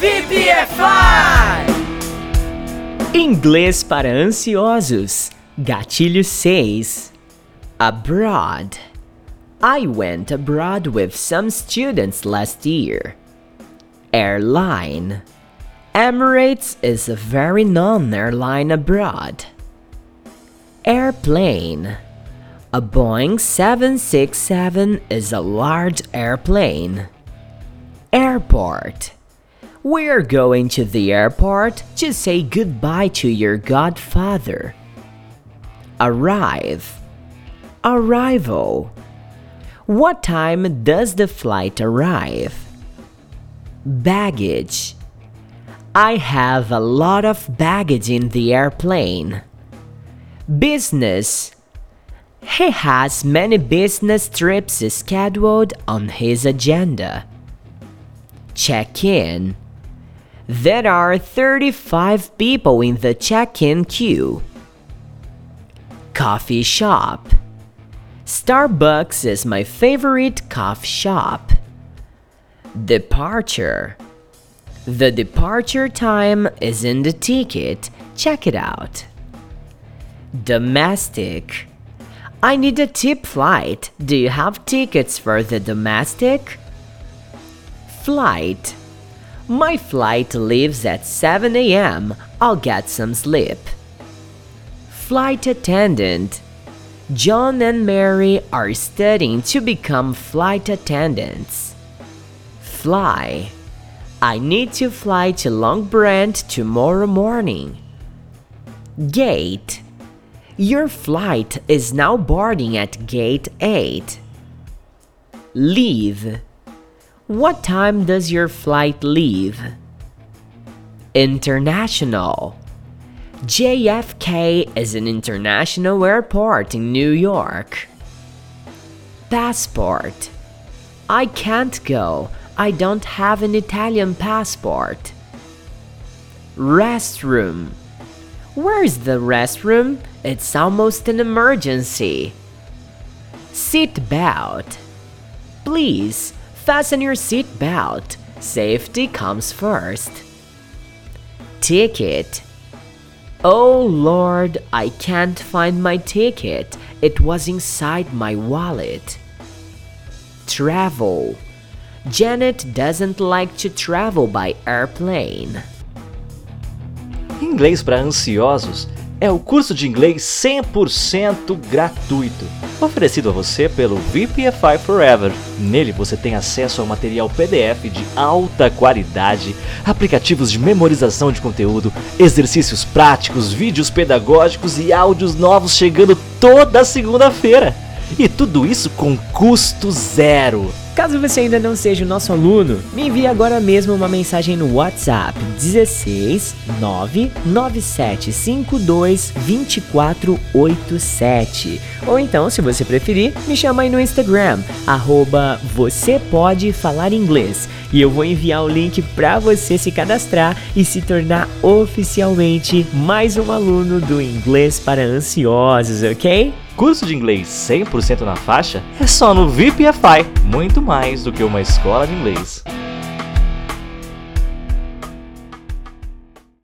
VPFI! Inglês para ansiosos. Gatilho 6. Abroad. I went abroad with some students last year. Airline. Emirates is a very known airline abroad. Airplane. A Boeing 767 is a large airplane. Airport. We're going to the airport to say goodbye to your godfather. Arrive. Arrival. What time does the flight arrive? Baggage. I have a lot of baggage in the airplane. Business. He has many business trips scheduled on his agenda. Check in. There are 35 people in the check in queue. Coffee shop. Starbucks is my favorite coffee shop. Departure. The departure time is in the ticket. Check it out. Domestic. I need a tip flight. Do you have tickets for the domestic? Flight. My flight leaves at 7 a.m. I'll get some sleep. Flight attendant. John and Mary are studying to become flight attendants. Fly. I need to fly to Long Branch tomorrow morning. Gate. Your flight is now boarding at gate 8. Leave. What time does your flight leave? International. JFK is an international airport in New York. Passport. I can't go. I don't have an Italian passport. Restroom. Where's the restroom? It's almost an emergency. Seat belt. Please fasten your seat belt. Safety comes first. Ticket. Oh Lord, I can't find my ticket. It was inside my wallet. Travel. Janet doesn't like to travel by airplane. Inglês para ansiosos é o curso de inglês 100% gratuito, oferecido a você pelo VPFI Forever. Nele você tem acesso ao material PDF de alta qualidade, aplicativos de memorização de conteúdo, exercícios práticos, vídeos pedagógicos e áudios novos chegando toda segunda-feira. E tudo isso com custo zero. Caso você ainda não seja o nosso aluno, me envie agora mesmo uma mensagem no WhatsApp 16 99752 2487. Ou então, se você preferir, me chama aí no Instagram, arroba você pode falar inglês. E eu vou enviar o link para você se cadastrar e se tornar oficialmente mais um aluno do Inglês para Ansiosos, ok? Curso de inglês 100% na faixa é só no VPFI, muito mais do que uma escola de inglês.